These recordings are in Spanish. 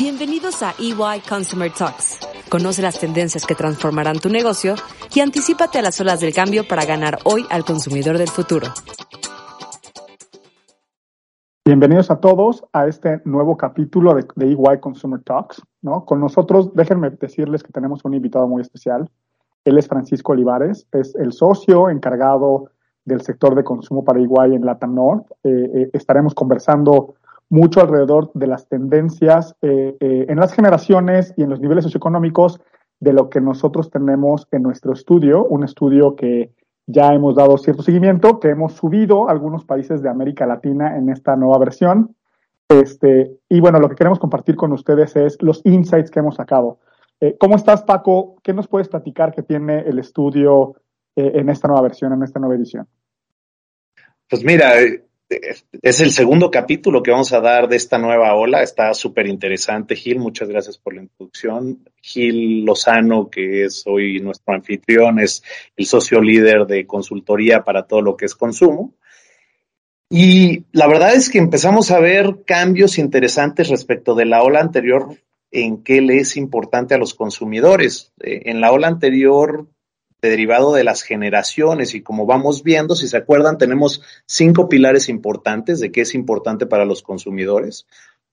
Bienvenidos a EY Consumer Talks. Conoce las tendencias que transformarán tu negocio y anticipate a las olas del cambio para ganar hoy al consumidor del futuro. Bienvenidos a todos a este nuevo capítulo de, de EY Consumer Talks. ¿no? Con nosotros, déjenme decirles que tenemos un invitado muy especial. Él es Francisco Olivares, es el socio encargado del sector de consumo para EY en Latam North. Eh, eh, estaremos conversando mucho alrededor de las tendencias eh, eh, en las generaciones y en los niveles socioeconómicos de lo que nosotros tenemos en nuestro estudio, un estudio que ya hemos dado cierto seguimiento, que hemos subido algunos países de América Latina en esta nueva versión. Este, y bueno, lo que queremos compartir con ustedes es los insights que hemos sacado. Eh, ¿Cómo estás, Paco? ¿Qué nos puedes platicar que tiene el estudio en esta nueva versión, en esta nueva edición? Pues mira, es el segundo capítulo que vamos a dar de esta nueva ola. Está súper interesante, Gil. Muchas gracias por la introducción. Gil Lozano, que es hoy nuestro anfitrión, es el socio líder de consultoría para todo lo que es consumo. Y la verdad es que empezamos a ver cambios interesantes respecto de la ola anterior en qué le es importante a los consumidores. Eh, en la ola anterior derivado de las generaciones y como vamos viendo, si se acuerdan, tenemos cinco pilares importantes de qué es importante para los consumidores.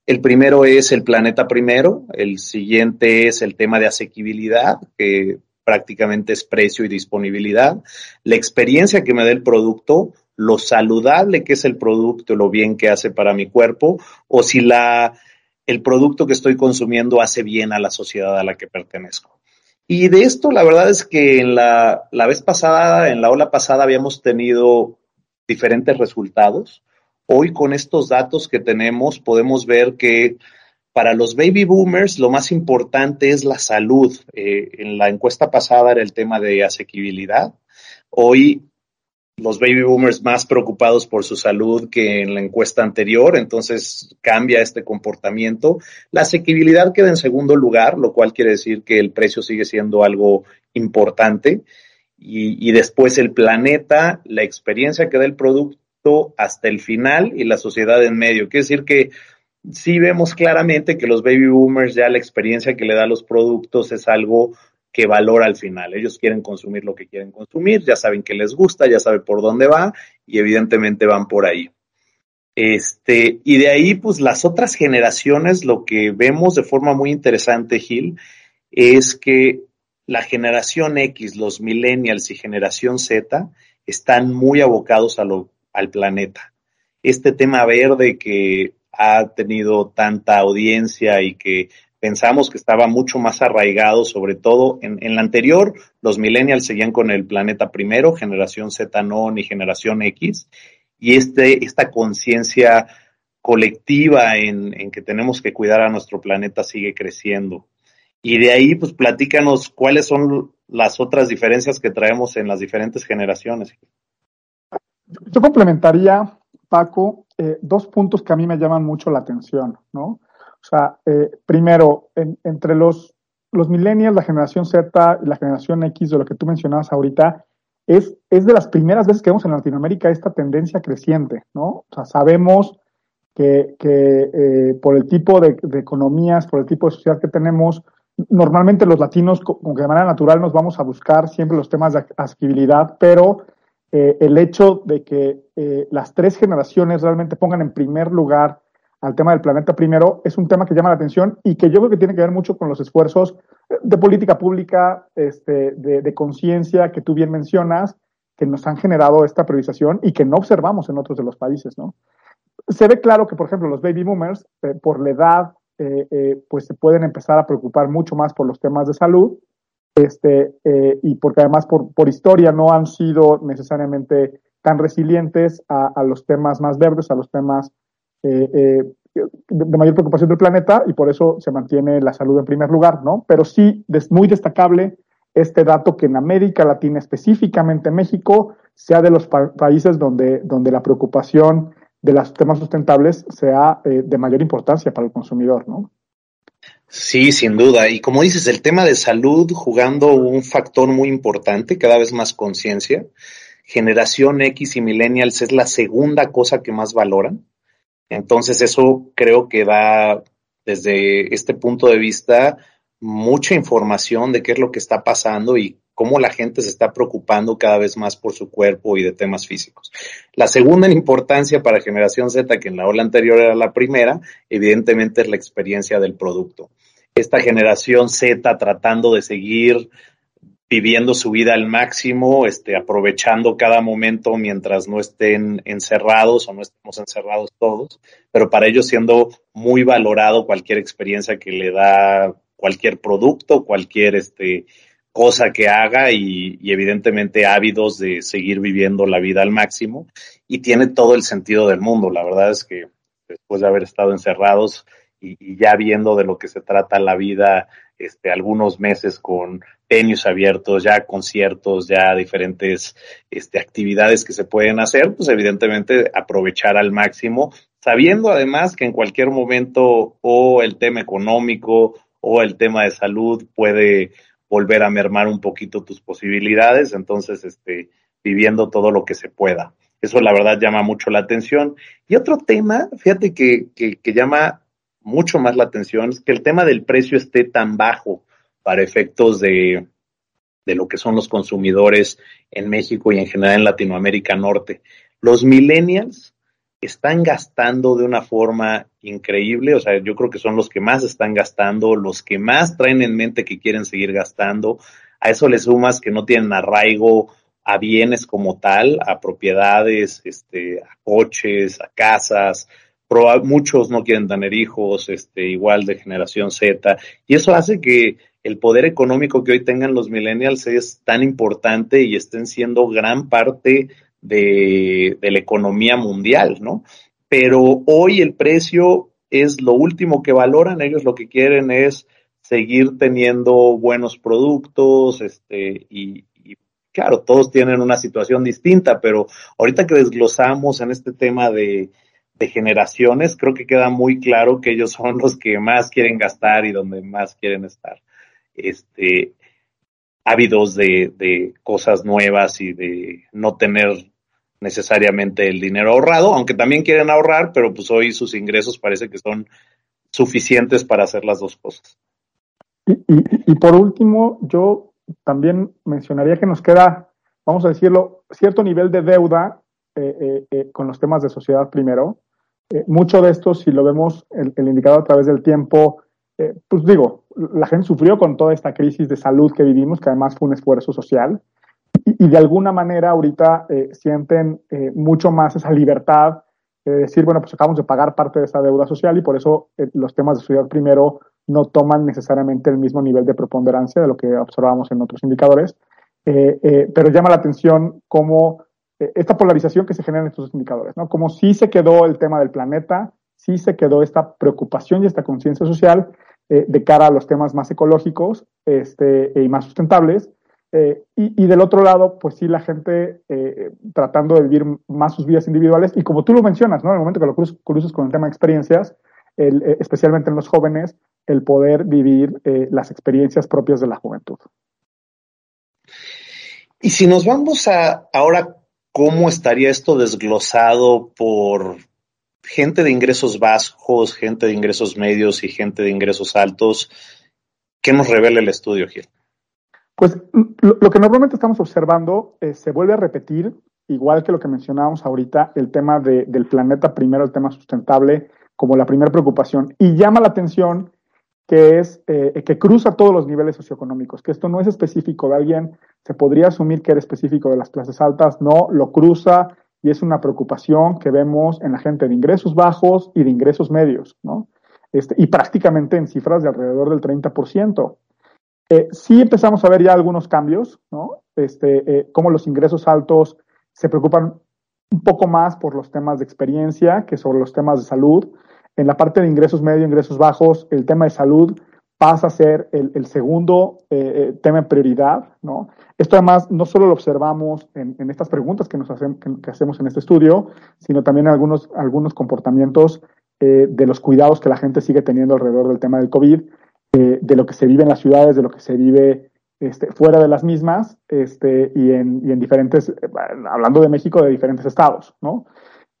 El primero es el planeta primero, el siguiente es el tema de asequibilidad, que prácticamente es precio y disponibilidad, la experiencia que me da el producto, lo saludable que es el producto, lo bien que hace para mi cuerpo, o si la, el producto que estoy consumiendo hace bien a la sociedad a la que pertenezco. Y de esto, la verdad es que en la, la vez pasada, en la ola pasada, habíamos tenido diferentes resultados. Hoy, con estos datos que tenemos, podemos ver que para los baby boomers lo más importante es la salud. Eh, en la encuesta pasada era el tema de asequibilidad. Hoy los baby boomers más preocupados por su salud que en la encuesta anterior, entonces cambia este comportamiento. La asequibilidad queda en segundo lugar, lo cual quiere decir que el precio sigue siendo algo importante. Y, y después el planeta, la experiencia que da el producto hasta el final y la sociedad en medio. Quiere decir que sí vemos claramente que los baby boomers ya la experiencia que le da a los productos es algo que valora al final. Ellos quieren consumir lo que quieren consumir, ya saben que les gusta, ya saben por dónde va y evidentemente van por ahí. Este, y de ahí, pues las otras generaciones, lo que vemos de forma muy interesante, Gil, es que la generación X, los millennials y generación Z están muy abocados al planeta. Este tema verde que ha tenido tanta audiencia y que pensamos que estaba mucho más arraigado, sobre todo en, en la anterior, los millennials seguían con el planeta primero, generación Z no, ni generación X, y este, esta conciencia colectiva en, en, que tenemos que cuidar a nuestro planeta sigue creciendo. Y de ahí, pues platícanos cuáles son las otras diferencias que traemos en las diferentes generaciones. Yo complementaría, Paco, eh, dos puntos que a mí me llaman mucho la atención, ¿no? O sea, eh, primero, en, entre los, los millennials, la generación Z y la generación X, de lo que tú mencionabas ahorita, es, es de las primeras veces que vemos en Latinoamérica esta tendencia creciente, ¿no? O sea, sabemos que, que eh, por el tipo de, economías, por el tipo de sociedad que tenemos, normalmente los latinos, como que de manera natural, nos vamos a buscar siempre los temas de asequibilidad, pero eh, el hecho de que eh, las tres generaciones realmente pongan en primer lugar al tema del planeta primero, es un tema que llama la atención y que yo creo que tiene que ver mucho con los esfuerzos de política pública, este, de, conciencia que tú bien mencionas, que nos han generado esta priorización y que no observamos en otros de los países, ¿no? Se ve claro que, por ejemplo, los baby boomers, eh, por la edad, eh, eh, pues se pueden empezar a preocupar mucho más por los temas de salud, este, y porque además por, por historia no han sido necesariamente tan resilientes a los temas más verdes, a los temas de mayor preocupación del planeta y por eso se mantiene la salud en primer lugar, ¿no? Pero sí, es muy destacable este dato que en América Latina, específicamente México, sea de los países donde, donde la preocupación de los temas sustentables sea eh, de mayor importancia para el consumidor, ¿no? Sí, sin duda. Y como dices, el tema de salud jugando un factor muy importante, cada vez más conciencia. Generación X y millennials es la segunda cosa que más valoran. Entonces eso creo que da desde este punto de vista mucha información de qué es lo que está pasando y cómo la gente se está preocupando cada vez más por su cuerpo y de temas físicos. La segunda en importancia para Generación Z, que en la ola anterior era la primera, evidentemente es la experiencia del producto. Esta generación Z tratando de seguir viviendo su vida al máximo, este, aprovechando cada momento mientras no estén encerrados o no estemos encerrados todos, pero para ellos siendo muy valorado cualquier experiencia que le da cualquier producto, cualquier este, cosa que haga y, evidentemente ávidos de seguir viviendo la vida al máximo y tiene todo el sentido del mundo. La verdad es que después de haber estado encerrados y, ya viendo de lo que se trata la vida, este, algunos meses con venues abiertos, ya conciertos, ya diferentes este, actividades que se pueden hacer, pues evidentemente aprovechar al máximo, sabiendo además que en cualquier momento o el tema económico o el tema de salud puede volver a mermar un poquito tus posibilidades, entonces, este, viviendo todo lo que se pueda. Eso la verdad llama mucho la atención. Y otro tema, fíjate que, que, llama mucho más la atención, es que el tema del precio esté tan bajo para efectos de, de lo que son los consumidores en México y en general en Latinoamérica Norte. Los millennials están gastando de una forma increíble, o sea, yo creo que son los que más están gastando, los que más traen en mente que quieren seguir gastando. A eso le sumas que no tienen arraigo a bienes como tal, a propiedades, este, a coches, a casas. muchos no quieren tener hijos, este, igual de generación Z, y eso hace que el poder económico que hoy tengan los millennials es tan importante y estén siendo gran parte de, la economía mundial, ¿no? Pero hoy el precio es lo último que valoran, ellos lo que quieren es seguir teniendo buenos productos, este, y, claro, todos tienen una situación distinta, pero ahorita que desglosamos en este tema de, de generaciones, creo que queda muy claro que ellos son los que más quieren gastar y donde más quieren estar. Este, ávidos de, de cosas nuevas y de no tener necesariamente el dinero ahorrado, aunque también quieren ahorrar, pero pues hoy sus ingresos parece que son suficientes para hacer las dos cosas. Y, por último, yo también mencionaría que nos queda, vamos a decirlo, cierto nivel de deuda eh, eh, eh, con los temas de sociedad primero. mucho de esto, si lo vemos el, el indicador a través del tiempo, pues digo, la gente sufrió con toda esta crisis de salud que vivimos, que además fue un esfuerzo social y, de alguna manera ahorita eh, sienten eh, mucho más esa libertad de decir, bueno, pues acabamos de pagar parte de esa deuda social y por eso eh, los temas de sociedad primero no toman necesariamente el mismo nivel de preponderancia de lo que observamos en otros indicadores, pero llama la atención cómo esta polarización que se genera en estos indicadores, ¿no? Como sí se quedó el tema del planeta, sí se quedó esta preocupación y esta conciencia social de cara a los temas más ecológicos este, y más sustentables, eh, y, del otro lado, pues sí, la gente eh, tratando de vivir más sus vidas individuales y como tú lo mencionas, ¿no? En el momento que lo cruzas con el tema de experiencias, eh, especialmente en los jóvenes, el poder vivir las experiencias propias de la juventud. Y si nos vamos a ahora, ¿cómo estaría esto desglosado por gente de ingresos bajos, gente de ingresos medios y gente de ingresos altos? ¿Qué nos revela el estudio, Gil? Pues lo, que normalmente estamos observando eh, se vuelve a repetir, igual que lo que mencionábamos ahorita, el tema del planeta primero, el tema sustentable, como la primera preocupación. Y llama la atención que es eh, que cruza todos los niveles socioeconómicos, que esto no es específico de alguien, se podría asumir que era específico de las clases altas, no, lo cruza y es una preocupación que vemos en la gente de ingresos bajos y de ingresos medios, ¿no? Este, y prácticamente en cifras de alrededor del 30%. Eh, sí empezamos a ver ya algunos cambios, ¿no? Este, eh, cómo los ingresos altos se preocupan un poco más por los temas de experiencia que sobre los temas de salud. En la parte de ingresos medio, ingresos bajos, el tema de salud pasa a ser el, segundo eh, eh, tema de prioridad, ¿no? Esto además no solo lo observamos en, estas preguntas que, nos que, hacemos en este estudio, sino también en algunos, algunos comportamientos eh, de los cuidados que la gente sigue teniendo alrededor del tema del COVID, de lo que se vive en las ciudades, de lo que se vive este, fuera de las mismas este, y, en, y en diferentes, hablando de México, de diferentes estados, ¿no?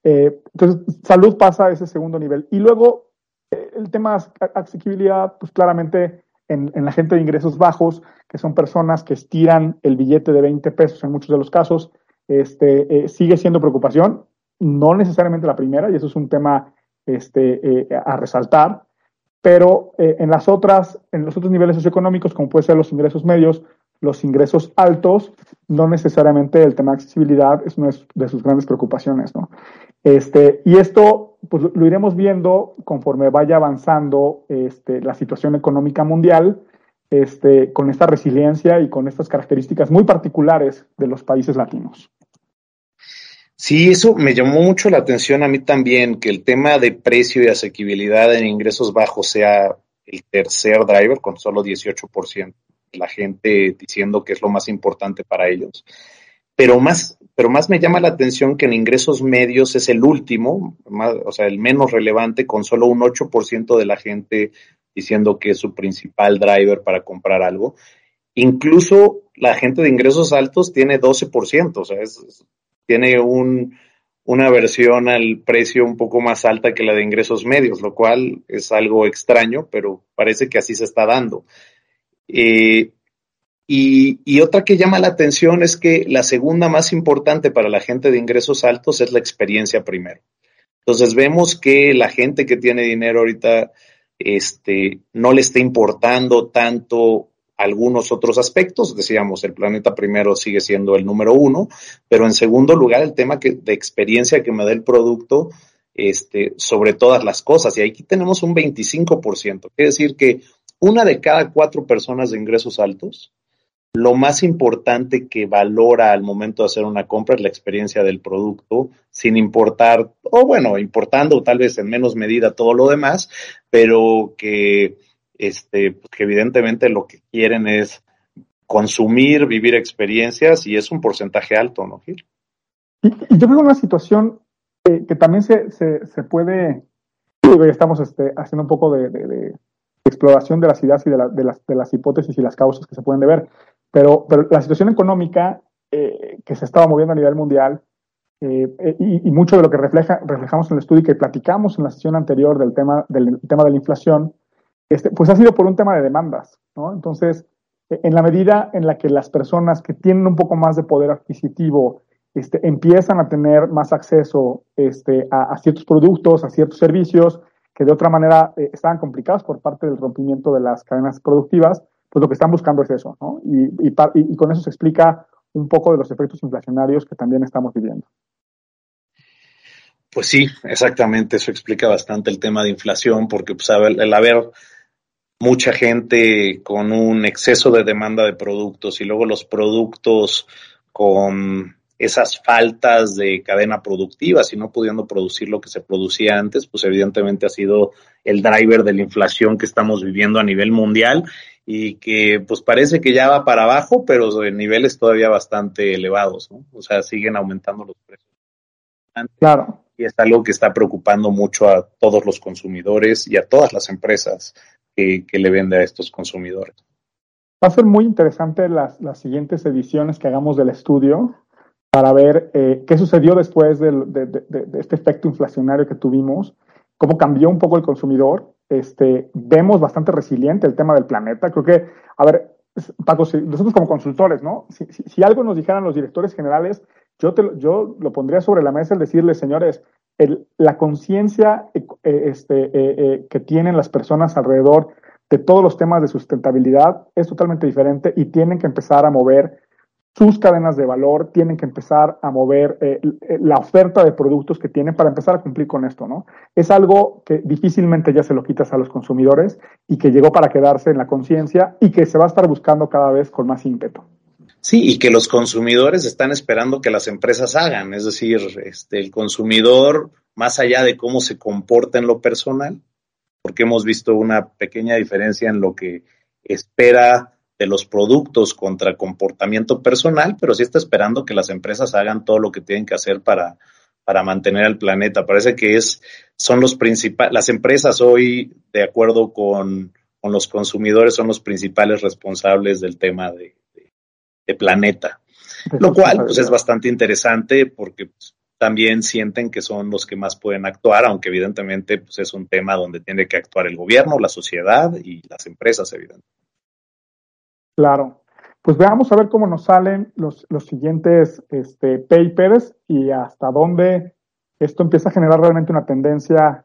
entonces, salud pasa a ese segundo nivel. Y luego el tema de accesibilidad, pues claramente en, la gente de ingresos bajos, que son personas que estiran el billete de 20 pesos en muchos de los casos, este, eh, sigue siendo preocupación, no necesariamente la primera, y eso es un tema este, eh, a resaltar, pero eh, en las otras, en los otros niveles socioeconómicos, como puede ser los ingresos medios, los ingresos altos, no necesariamente el tema de accesibilidad es una de sus grandes preocupaciones, ¿no? Este, y esto pues, lo iremos viendo conforme vaya avanzando este, la situación económica mundial, este, con esta resiliencia y con estas características muy particulares de los países latinos. Sí, eso me llamó mucho la atención a mí también, que el tema de precio y asequibilidad en ingresos bajos sea el tercer driver, con solo 18% de la gente diciendo que es lo más importante para ellos. Pero más, pero más me llama la atención que en ingresos medios es el último, o sea, el menos relevante, con solo un 8% de la gente diciendo que es su principal driver para comprar algo. Incluso la gente de ingresos altos tiene 12%, o sea, tiene un, una versión al precio un poco más alta que la de ingresos medios, lo cual es algo extraño, pero parece que así se está dando. Eh, y, otra que llama la atención es que la segunda más importante para la gente de ingresos altos es la experiencia primero. Entonces vemos que la gente que tiene dinero ahorita este, no le está importando tanto algunos otros aspectos. Decíamos, el planeta primero sigue siendo el número uno, pero en segundo lugar, el tema que, de experiencia que me da el producto este, sobre todas las cosas. Y aquí tenemos un 25%. Quiere decir que una de cada cuatro personas de ingresos altos, lo más importante que valora al momento de hacer una compra es la experiencia del producto, sin importar, o bueno, importando tal vez en menos medida todo lo demás, pero que, este, pues que evidentemente lo que quieren es consumir, vivir experiencias y es un porcentaje alto, ¿no, Gil? Y, yo veo una situación que también se, se, puede, estamos este, haciendo un poco de, exploración de las ideas y de, de, las, de, las, hipótesis y las causas que se pueden ver. Pero, pero la situación económica eh, que se estaba moviendo a nivel mundial eh, eh, y, mucho de lo que refleja, reflejamos en el estudio y que platicamos en la sesión anterior del tema, del tema de la inflación, este, pues ha sido por un tema de demandas. Entonces, en la medida en la que las personas que tienen un poco más de poder adquisitivo este, empiezan a tener más acceso este, a, ciertos productos, a ciertos servicios que de otra manera estaban complicados por parte del rompimiento de las cadenas productivas, pues lo que están buscando es eso, ¿no? Y, con eso se explica un poco de los efectos inflacionarios que también estamos viviendo. Pues sí, exactamente, eso explica bastante el tema de inflación, porque pues, el haber mucha gente con un exceso de demanda de productos y luego los productos con esas faltas de cadena productiva, si no pudiendo producir lo que se producía antes, pues evidentemente ha sido el driver de la inflación que estamos viviendo a nivel mundial y que pues parece que ya va para abajo, pero en niveles todavía bastante elevados, ¿no? O sea, siguen aumentando los precios. Claro. Y es algo que está preocupando mucho a todos los consumidores y a todas las empresas que, le venden a estos consumidores. Va a ser muy interesante las, las siguientes ediciones que hagamos del estudio para ver eh, qué sucedió después de, este efecto inflacionario que tuvimos, cómo cambió un poco el consumidor este, vemos bastante resiliente el tema del planeta. Creo que, a ver, Paco, nosotros como consultores, ¿no? Si, algo nos dijeran los directores generales, yo, lo pondría sobre la mesa el decirles, señores, la conciencia eh, este, eh, que tienen las personas alrededor de todos los temas de sustentabilidad es totalmente diferente y tienen que empezar a mover sus cadenas de valor, tienen que empezar a mover eh, eh, la oferta de productos que tienen para empezar a cumplir con esto, ¿no? Es algo que difícilmente ya se lo quitas a los consumidores y que llegó para quedarse en la conciencia y que se va a estar buscando cada vez con más ímpetu. Sí, y que los consumidores están esperando que las empresas hagan, es decir, este, el consumidor, más allá de cómo se comporta en lo personal, porque hemos visto una pequeña diferencia en lo que espera de los productos contra comportamiento personal, pero sí está esperando que las empresas hagan todo lo que tienen que hacer para, para mantener al planeta. Parece que es, son los principales, las empresas hoy, de acuerdo con, con, los consumidores, son los principales responsables del tema de, de, planeta. Lo cual pues, es bastante interesante porque pues, también sienten que son los que más pueden actuar, aunque evidentemente pues, es un tema donde tiene que actuar el gobierno, la sociedad y las empresas, evidentemente. Claro. Pues veamos a ver cómo nos salen los, los siguientes este, papers y hasta dónde esto empieza a generar realmente una tendencia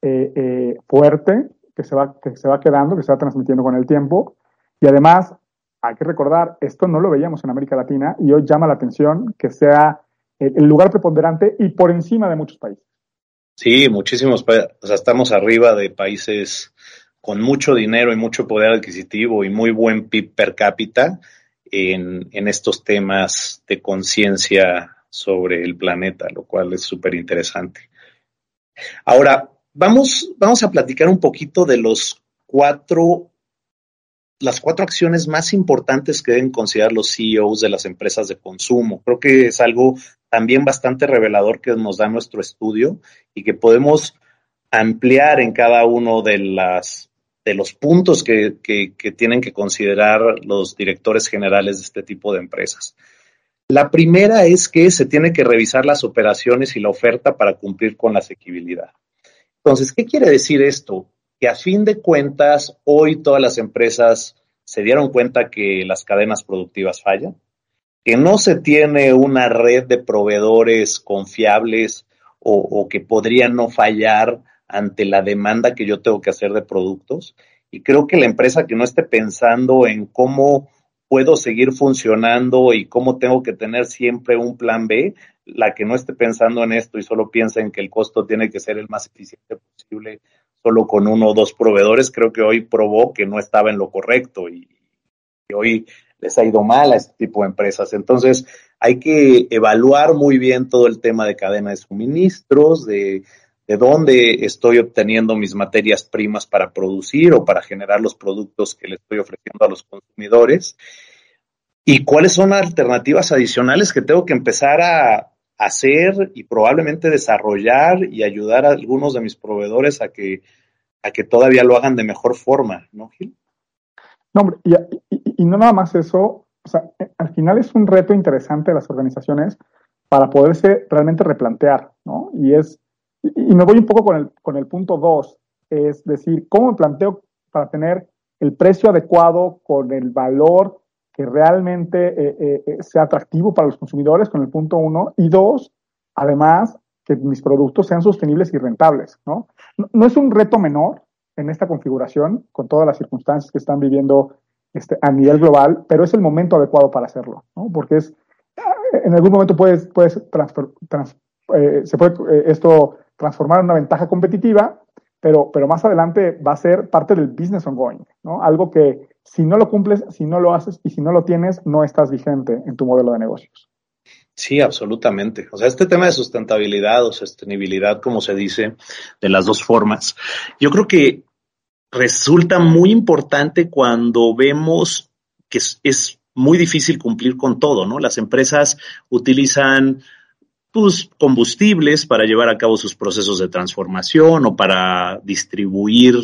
eh, eh, fuerte que se, va, que se va quedando, que se va transmitiendo con el tiempo. Y además, hay que recordar, esto no lo veíamos en América Latina y hoy llama la atención que sea el lugar preponderante y por encima de muchos países. Sí, muchísimos países. O sea, estamos arriba de países con mucho dinero y mucho poder adquisitivo y muy buen PIB per cápita en, en estos temas de conciencia sobre el planeta, lo cual es súper interesante. Ahora, vamos, vamos a platicar un poquito de los cuatro, las cuatro acciones más importantes que deben considerar los CEOs de las empresas de consumo. Creo que es algo también bastante revelador que nos da nuestro estudio y que podemos ampliar en cada uno de las de los puntos que, tienen que considerar los directores generales de este tipo de empresas. La primera es que se tiene que revisar las operaciones y la oferta para cumplir con la asequibilidad. Entonces, ¿qué quiere decir esto? Que a fin de cuentas, hoy todas las empresas se dieron cuenta que las cadenas productivas fallan, que no se tiene una red de proveedores confiables o que podrían no fallar ante la demanda que yo tengo que hacer de productos. Y creo que la empresa que no esté pensando en cómo puedo seguir funcionando y cómo tengo que tener siempre un plan B, la que no esté pensando en esto y solo piensa en que el costo tiene que ser el más eficiente posible solo con uno o dos proveedores, creo que hoy probó que no estaba en lo correcto y, hoy les ha ido mal a este tipo de empresas. Entonces, hay que evaluar muy bien todo el tema de cadena de suministros, de, de dónde estoy obteniendo mis materias primas para producir o para generar los productos que le estoy ofreciendo a los consumidores y cuáles son alternativas adicionales que tengo que empezar a hacer y probablemente desarrollar y ayudar a algunos de mis proveedores a que, a que todavía lo hagan de mejor forma, ¿no, Gil? No, hombre, y, y no nada más eso, o sea, al final es un reto interesante de las organizaciones para poderse realmente replantear, ¿no? Y es y, me voy un poco con el, con el punto dos, es decir, ¿cómo me planteo para tener el precio adecuado con el valor que realmente eh, eh, eh, sea atractivo para los consumidores, con el punto uno, y dos, además, que mis productos sean sostenibles y rentables, ¿no? No, es un reto menor en esta configuración, con todas las circunstancias que están viviendo este, a nivel global, pero es el momento adecuado para hacerlo, ¿no? Porque es, en algún momento puedes, puedes transfer, se puede esto transformar en una ventaja competitiva, pero, pero más adelante va a ser parte del business ongoing, ¿no? Algo que si no lo cumples, si no lo haces y si no lo tienes, no estás vigente en tu modelo de negocios. Sí, absolutamente. O sea, este tema de sustentabilidad o sostenibilidad, como se dice, de las dos formas, yo creo que resulta muy importante cuando vemos que es, es muy difícil cumplir con todo, ¿no? Las empresas utilizan combustibles para llevar a cabo sus procesos de transformación o para distribuir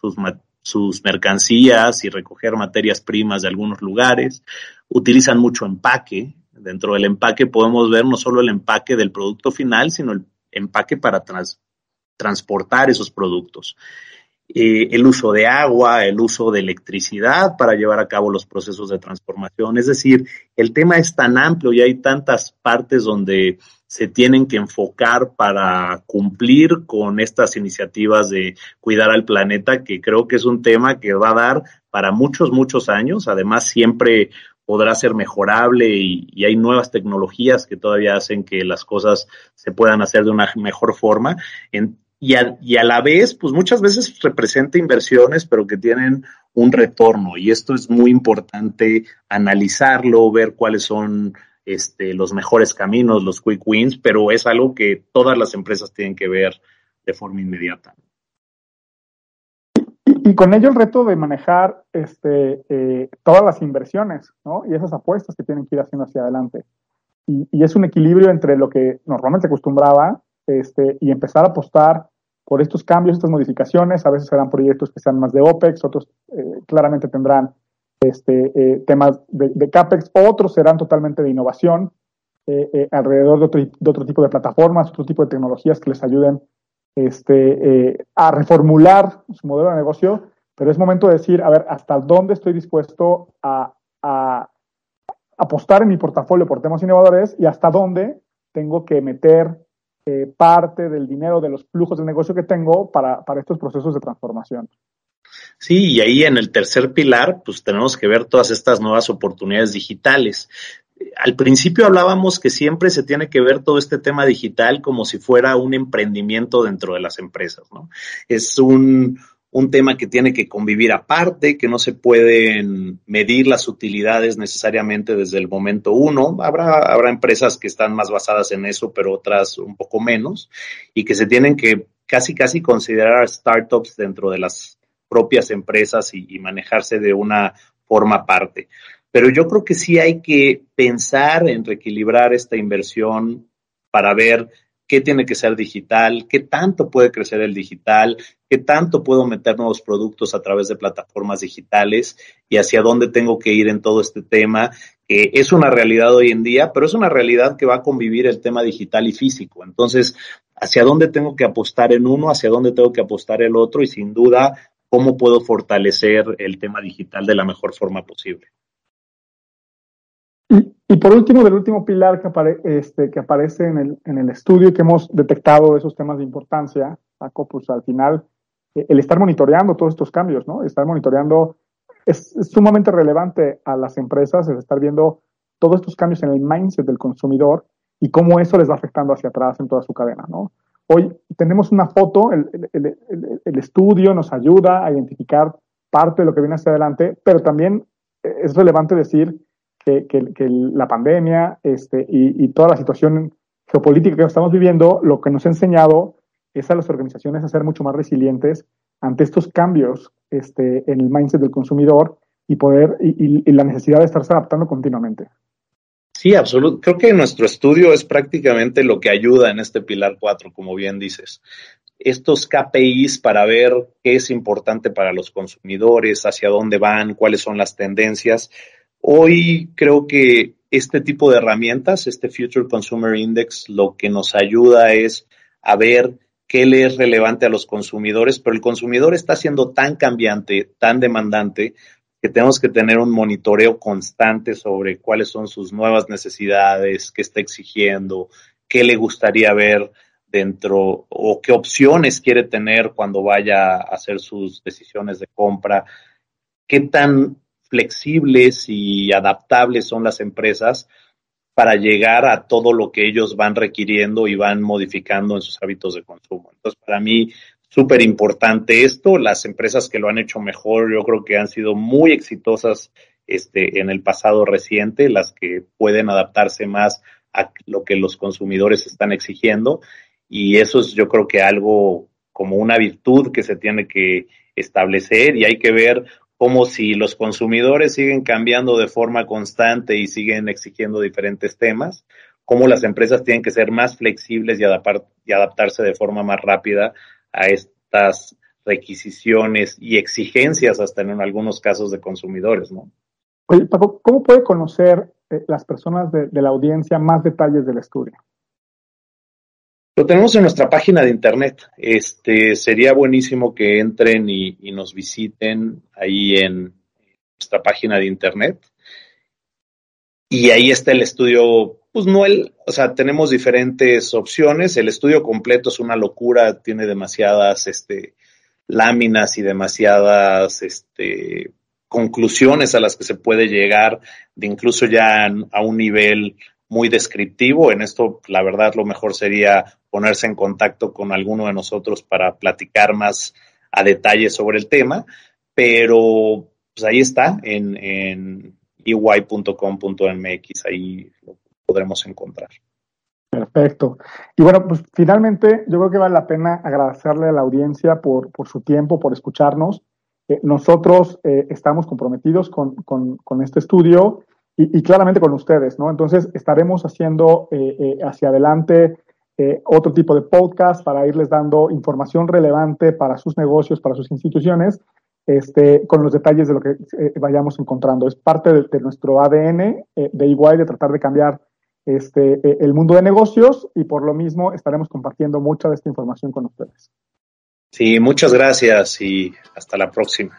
sus, sus mercancías y recoger materias primas de algunos lugares. Utilizan mucho empaque. Dentro del empaque podemos ver no solo el empaque del producto final, sino el empaque para transportar esos productos. Eh, el uso de agua, el uso de electricidad para llevar a cabo los procesos de transformación. Es decir, el tema es tan amplio y hay tantas partes donde se tienen que enfocar para cumplir con estas iniciativas de cuidar al planeta, que creo que es un tema que va a dar para muchos, muchos años. Además, siempre podrá ser mejorable y, hay nuevas tecnologías que todavía hacen que las cosas se puedan hacer de una mejor forma. Y a, y a la vez, pues muchas veces representa inversiones, pero que tienen un retorno. Y esto es muy importante analizarlo, ver cuáles son este, los mejores caminos, los quick wins, pero es algo que todas las empresas tienen que ver de forma inmediata. Y, con ello el reto de manejar este, eh, todas las inversiones ¿no? y esas apuestas que tienen que ir haciendo hacia adelante. Y, y, es un equilibrio entre lo que normalmente acostumbraba este, y empezar a apostar por estos cambios, estas modificaciones. A veces serán proyectos que sean más de OPEX, otros eh, claramente tendrán este, eh, temas de, CAPEX, otros serán totalmente de innovación eh, alrededor de otro, tipo de plataformas, otro tipo de tecnologías que les ayuden este, a reformular su modelo de negocio. Pero es momento de decir, a ver, hasta dónde estoy dispuesto a apostar en mi portafolio por temas innovadores y hasta dónde tengo que meter eh, parte del dinero de los flujos de negocio que tengo para, para estos procesos de transformación. Sí, y ahí en el tercer pilar, pues tenemos que ver todas estas nuevas oportunidades digitales. Al principio hablábamos que siempre se tiene que ver todo este tema digital como si fuera un emprendimiento dentro de las empresas, ¿no? Es un, un tema que tiene que convivir aparte, que no se pueden medir las utilidades necesariamente desde el momento uno. Habrá, habrá empresas que están más basadas en eso, pero otras un poco menos, y que se tienen que casi, casi considerar startups dentro de las propias empresas y, y manejarse de una forma aparte. Pero yo creo que sí hay que pensar en reequilibrar esta inversión para ver qué tiene que ser digital, qué tanto puede crecer el digital, qué tanto puedo meter nuevos productos a través de plataformas digitales y hacia dónde tengo que ir en todo este tema, que es una realidad hoy en día, pero es una realidad que va a convivir el tema digital y físico. Entonces, hacia dónde tengo que apostar en uno, hacia dónde tengo que apostar el otro y sin duda, cómo puedo fortalecer el tema digital de la mejor forma posible. Y, por último, del último pilar que, este, que aparece en el, en el estudio que hemos detectado esos temas de importancia, Paco, pues al final, eh, el estar monitoreando todos estos cambios, ¿no? Estar monitoreando es, sumamente relevante a las empresas, es estar viendo todos estos cambios en el mindset del consumidor y cómo eso les va afectando hacia atrás en toda su cadena, ¿no? Hoy tenemos una foto, el, el, el, el estudio nos ayuda a identificar parte de lo que viene hacia adelante, pero también eh, es relevante decir que, la pandemia este, y, toda la situación geopolítica que estamos viviendo, lo que nos ha enseñado es a las organizaciones a ser mucho más resilientes ante estos cambios este, en el mindset del consumidor y poder y, la necesidad de estarse adaptando continuamente. Sí, absolutamente. Creo que nuestro estudio es prácticamente lo que ayuda en este pilar 4, como bien dices. Estos KPIs para ver qué es importante para los consumidores, hacia dónde van, cuáles son las tendencias, Hoy creo que este tipo de herramientas, este Future Consumer Index, lo que nos ayuda es a ver qué le es relevante a los consumidores, pero el consumidor está siendo tan cambiante, tan demandante, que tenemos que tener un monitoreo constante sobre cuáles son sus nuevas necesidades, qué está exigiendo, qué le gustaría ver dentro o qué opciones quiere tener cuando vaya a hacer sus decisiones de compra, qué tan flexibles y adaptables son las empresas para llegar a todo lo que ellos van requiriendo y van modificando en sus hábitos de consumo. Entonces, para mí, súper importante esto. Las empresas que lo han hecho mejor, yo creo que han sido muy exitosas este, en el pasado reciente, las que pueden adaptarse más a lo que los consumidores están exigiendo. Y eso es, yo creo que algo como una virtud que se tiene que establecer y hay que ver como si los consumidores siguen cambiando de forma constante y siguen exigiendo diferentes temas, cómo las empresas tienen que ser más flexibles y, y adaptarse de forma más rápida a estas requisiciones y exigencias hasta en algunos casos de consumidores, ¿no? Oye, Paco, ¿cómo puede conocer eh, las personas de, de la audiencia más detalles del estudio? Lo tenemos en nuestra página de internet. Este sería buenísimo que entren y, nos visiten ahí en nuestra página de internet. Y ahí está el estudio, pues no el, o sea, tenemos diferentes opciones. El estudio completo es una locura, tiene demasiadas este, láminas y demasiadas este, conclusiones a las que se puede llegar, de incluso ya a un nivel muy descriptivo. En esto, la verdad, lo mejor sería ponerse en contacto con alguno de nosotros para platicar más a detalle sobre el tema, pero pues ahí está en, en ey.com.mx, ahí lo podremos encontrar. Perfecto. Y bueno, pues finalmente yo creo que vale la pena agradecerle a la audiencia por, por su tiempo, por escucharnos. Eh, nosotros eh, estamos comprometidos con, con, con este estudio y, y, claramente con ustedes, ¿no? Entonces estaremos haciendo eh, hacia adelante otro tipo de podcast para irles dando información relevante para sus negocios, para sus instituciones, este, con los detalles de lo que vayamos encontrando. Es parte de, nuestro ADN de igual de tratar de cambiar este, el mundo de negocios y por lo mismo estaremos compartiendo mucha de esta información con ustedes. Sí, muchas gracias y hasta la próxima.